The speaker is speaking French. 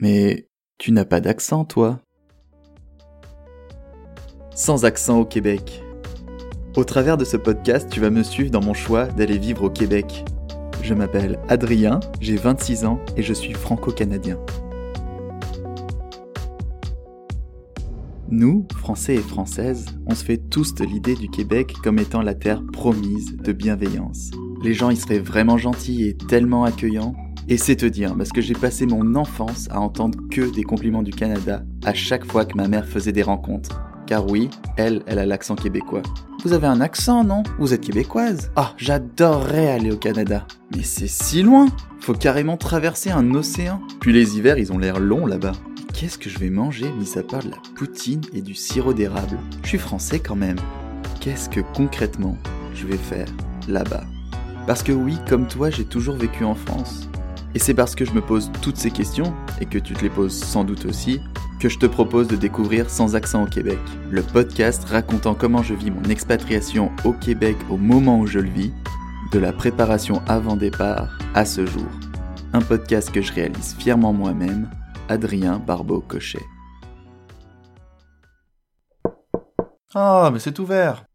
Mais tu n'as pas d'accent, toi Sans accent au Québec. Au travers de ce podcast, tu vas me suivre dans mon choix d'aller vivre au Québec. Je m'appelle Adrien, j'ai 26 ans et je suis franco-canadien. Nous, Français et Françaises, on se fait tous de l'idée du Québec comme étant la terre promise de bienveillance. Les gens y seraient vraiment gentils et tellement accueillants. Et c'est te dire, parce que j'ai passé mon enfance à entendre que des compliments du Canada à chaque fois que ma mère faisait des rencontres. Car oui, elle, elle a l'accent québécois. Vous avez un accent, non? Vous êtes québécoise Ah, j'adorerais aller au Canada. Mais c'est si loin Faut carrément traverser un océan. Puis les hivers, ils ont l'air longs là-bas qu'est-ce que je vais manger mis à part de la poutine et du sirop d'érable? Je suis français quand même. Qu'est-ce que concrètement je vais faire là-bas? Parce que oui, comme toi, j'ai toujours vécu en France. Et c'est parce que je me pose toutes ces questions, et que tu te les poses sans doute aussi, que je te propose de découvrir Sans accent au Québec, le podcast racontant comment je vis mon expatriation au Québec au moment où je le vis, de la préparation avant départ à ce jour. Un podcast que je réalise fièrement moi-même Adrien Barbeau-Cochet. Ah, mais c'est ouvert